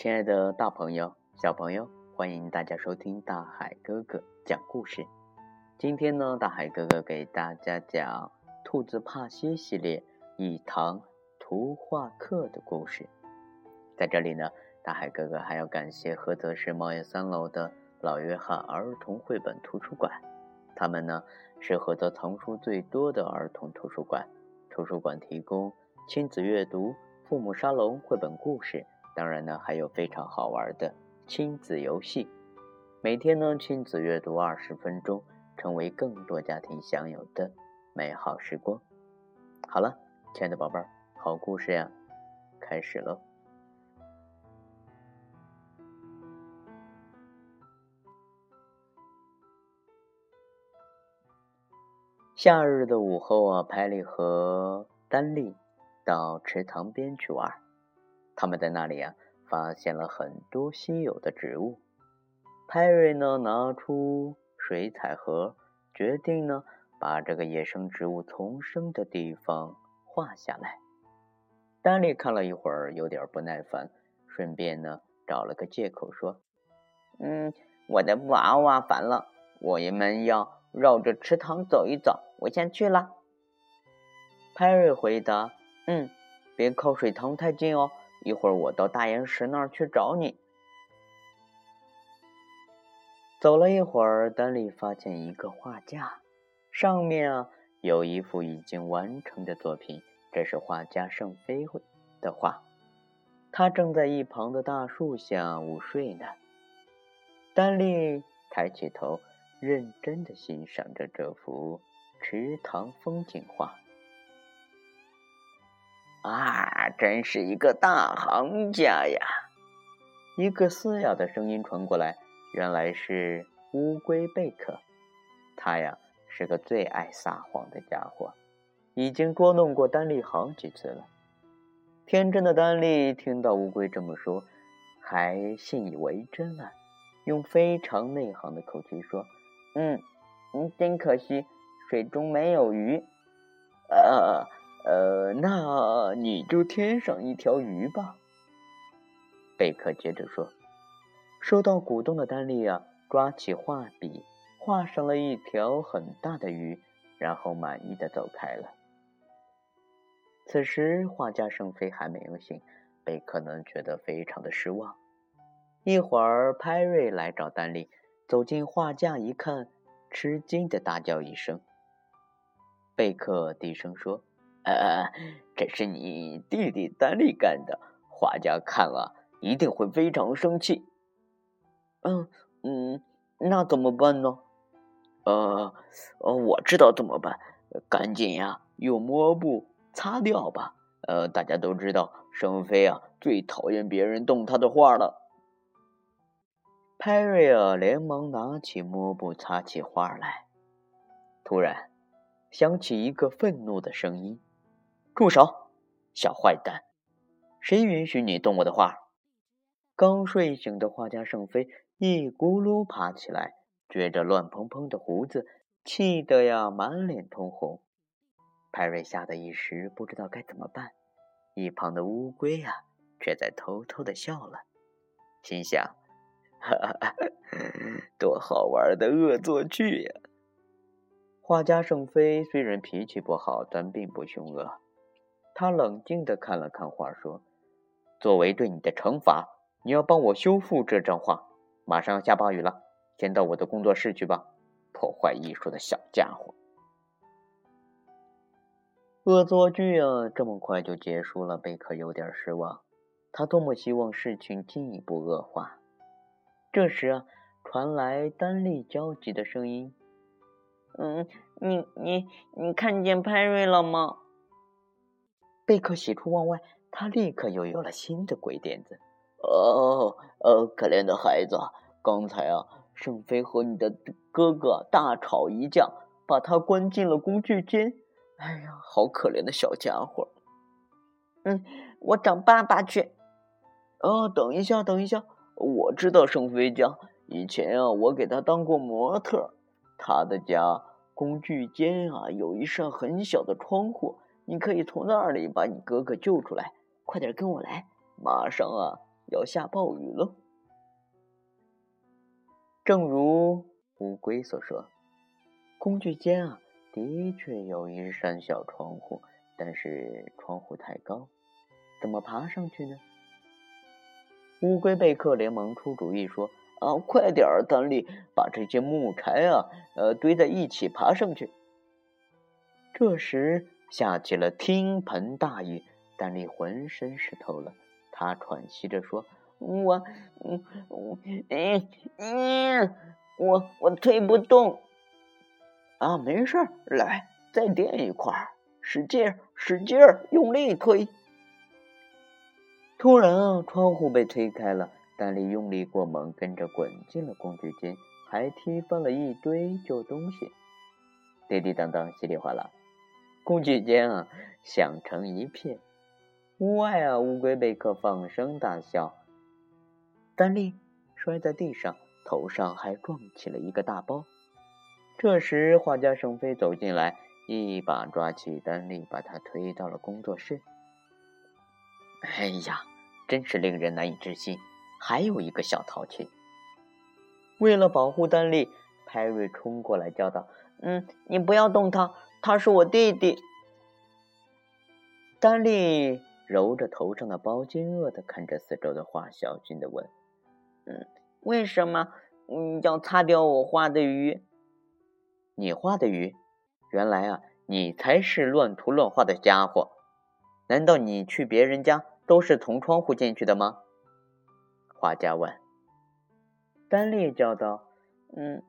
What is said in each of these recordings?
亲爱的大朋友、小朋友，欢迎大家收听大海哥哥讲故事。今天呢，大海哥哥给大家讲《兔子帕西》系列一堂图画课的故事。在这里呢，大海哥哥还要感谢菏泽市贸易三楼的老约翰儿童绘本图书馆，他们呢是菏泽藏书最多的儿童图书馆。图书馆提供亲子阅读、父母沙龙、绘本故事。当然呢，还有非常好玩的亲子游戏，每天呢亲子阅读二十分钟，成为更多家庭享有的美好时光。好了，亲爱的宝贝儿，好故事呀，开始喽！夏日的午后啊，派利和丹利到池塘边去玩。他们在那里啊，发现了很多稀有的植物。派瑞呢，拿出水彩盒，决定呢，把这个野生植物丛生的地方画下来。丹利看了一会儿，有点不耐烦，顺便呢，找了个借口说：“嗯，我的娃娃烦了，我们要绕着池塘走一走，我先去了。”派瑞回答：“嗯，别靠水塘太近哦。”一会儿我到大岩石那儿去找你。走了一会儿，丹利发现一个画架，上面啊有一幅已经完成的作品，这是画家圣菲的画，他正在一旁的大树下午睡呢。丹利抬起头，认真的欣赏着这幅池塘风景画。啊，真是一个大行家呀！一个嘶哑的声音传过来，原来是乌龟贝克。他呀是个最爱撒谎的家伙，已经捉弄过丹利好几次了。天真的丹利听到乌龟这么说，还信以为真了，用非常内行的口气说：“嗯，嗯，真可惜，水中没有鱼。”呃。呃，那你就添上一条鱼吧。贝克接着说。受到鼓动的丹利啊抓起画笔，画上了一条很大的鱼，然后满意的走开了。此时，画家圣菲还没有醒，贝克呢觉得非常的失望。一会儿，派瑞来找丹利，走进画架一看，吃惊的大叫一声。贝克低声说。呃，这是你弟弟丹利干的，画家看了一定会非常生气。嗯嗯，那怎么办呢？呃呃，我知道怎么办，赶紧呀，用抹布擦掉吧。呃，大家都知道，圣飞啊最讨厌别人动他的画了。派瑞尔连忙拿起抹布擦起画来，突然响起一个愤怒的声音。住手，小坏蛋！谁允许你动我的画？刚睡醒的画家圣菲一咕噜爬起来，撅着乱蓬蓬的胡子，气得呀满脸通红。派瑞吓得一时不知道该怎么办，一旁的乌龟呀却在偷偷的笑了，心想：哈哈，多好玩的恶作剧呀！画家圣菲虽然脾气不好，但并不凶恶。他冷静地看了看画，说：“作为对你的惩罚，你要帮我修复这张画。马上要下暴雨了，先到我的工作室去吧，破坏艺术的小家伙！”恶作剧啊，这么快就结束了，贝克有点失望。他多么希望事情进一步恶化。这时啊，传来丹利焦急的声音：“嗯，你你你看见派瑞了吗？”贝克喜出望外，他立刻又有了新的鬼点子。哦，呃，可怜的孩子，刚才啊，圣菲和你的哥哥大吵一架，把他关进了工具间。哎呀，好可怜的小家伙。嗯，我找爸爸去。哦，等一下，等一下，我知道圣菲家，以前啊，我给他当过模特。他的家工具间啊，有一扇很小的窗户。你可以从那里把你哥哥救出来，快点跟我来！马上啊，要下暴雨了。正如乌龟所说，工具间啊，的确有一扇小窗户，但是窗户太高，怎么爬上去呢？乌龟贝克连忙出主意说：“啊，快点儿，丹利，把这些木柴啊，呃，堆在一起，爬上去。”这时下起了倾盆大雨，丹利浑身湿透了，他喘息着说。我，嗯，嗯，嗯，我我推不动，啊，没事儿，来，再垫一块儿，使劲，使劲，用力推。突然啊，窗户被推开了，丹利用力过猛，跟着滚进了工具间，还踢翻了一堆旧东西，滴滴当当，稀里哗啦，工具间啊响成一片。屋外啊，乌龟贝克放声大笑。丹利摔在地上，头上还撞起了一个大包。这时，画家圣飞走进来，一把抓起丹利，把他推到了工作室。哎呀，真是令人难以置信！还有一个小淘气。为了保护丹利，派瑞冲过来叫道：“嗯，你不要动他，他是我弟弟。”丹利揉着头上的包，惊愕的看着四周的画，小心的问。嗯，为什么嗯要擦掉我画的鱼？你画的鱼？原来啊，你才是乱涂乱画的家伙！难道你去别人家都是从窗户进去的吗？画家问。丹利叫道：“嗯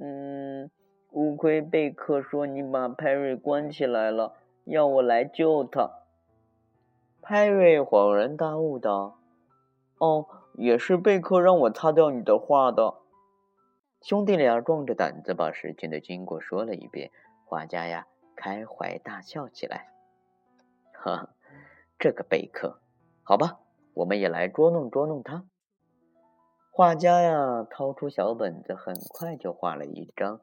嗯，乌龟贝克说你把派瑞关起来了，要我来救他。”派瑞恍然大悟道：“哦。”也是贝克让我擦掉你的画的。兄弟俩壮着胆子把事情的经过说了一遍，画家呀开怀大笑起来。哈，这个贝克，好吧，我们也来捉弄捉弄他。画家呀掏出小本子，很快就画了一张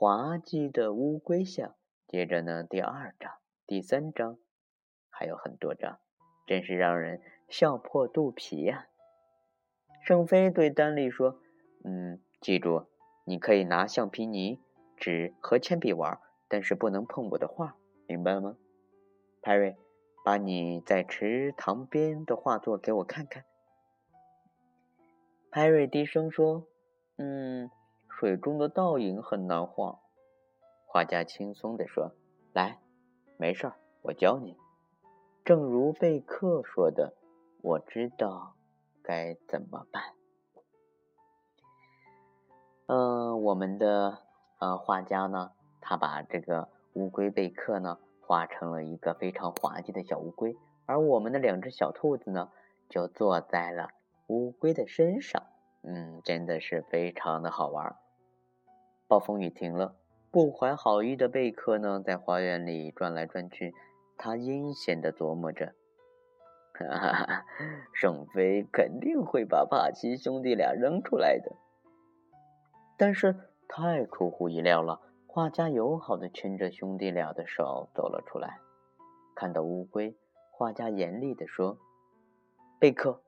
滑稽的乌龟像。接着呢，第二张、第三张，还有很多张，真是让人笑破肚皮呀。圣菲对丹利说：“嗯，记住，你可以拿橡皮泥、纸和铅笔玩，但是不能碰我的画，明白吗？”派瑞，把你在池塘边的画作给我看看。派瑞低声说：“嗯，水中的倒影很难画。”画家轻松地说：“来，没事儿，我教你。正如贝克说的，我知道。”该怎么办？嗯，我们的呃画家呢，他把这个乌龟贝克呢画成了一个非常滑稽的小乌龟，而我们的两只小兔子呢，就坐在了乌龟的身上。嗯，真的是非常的好玩。暴风雨停了，不怀好意的贝克呢，在花园里转来转去，他阴险的琢磨着。哈哈，圣飞肯定会把帕奇兄弟俩扔出来的。但是太出乎意料了，画家友好的牵着兄弟俩的手走了出来。看到乌龟，画家严厉地说：“贝克，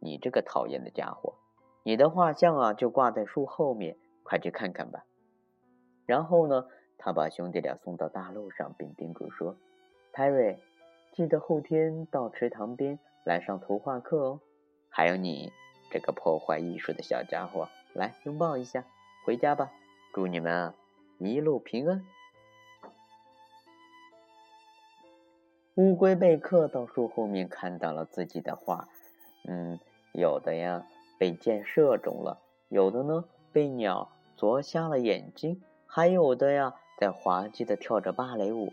你这个讨厌的家伙，你的画像啊就挂在树后面，快去看看吧。”然后呢，他把兄弟俩送到大路上，并叮嘱说：“泰瑞。”记得后天到池塘边来上图画课哦。还有你这个破坏艺术的小家伙，来拥抱一下，回家吧。祝你们啊一路平安。乌龟贝克到树后面看到了自己的画，嗯，有的呀被箭射中了，有的呢被鸟啄瞎了眼睛，还有的呀在滑稽的跳着芭蕾舞。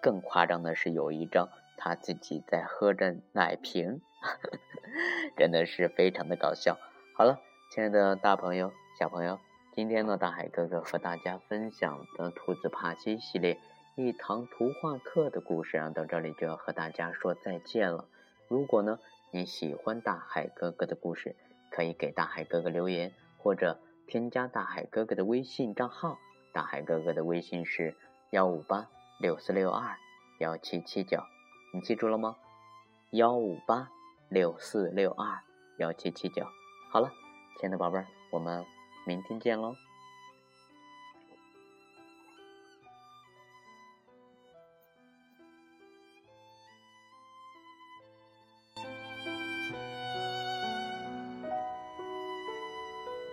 更夸张的是，有一张。他自己在喝着奶瓶，真的是非常的搞笑。好了，亲爱的大朋友、小朋友，今天呢，大海哥哥和大家分享的《兔子帕西》系列一堂图画课的故事啊，到这里就要和大家说再见了。如果呢你喜欢大海哥哥的故事，可以给大海哥哥留言，或者添加大海哥哥的微信账号。大海哥哥的微信是幺五八六四六二幺七七九。你记住了吗？幺五八六四六二幺七七九。好了，亲爱的宝贝儿，我们明天见喽。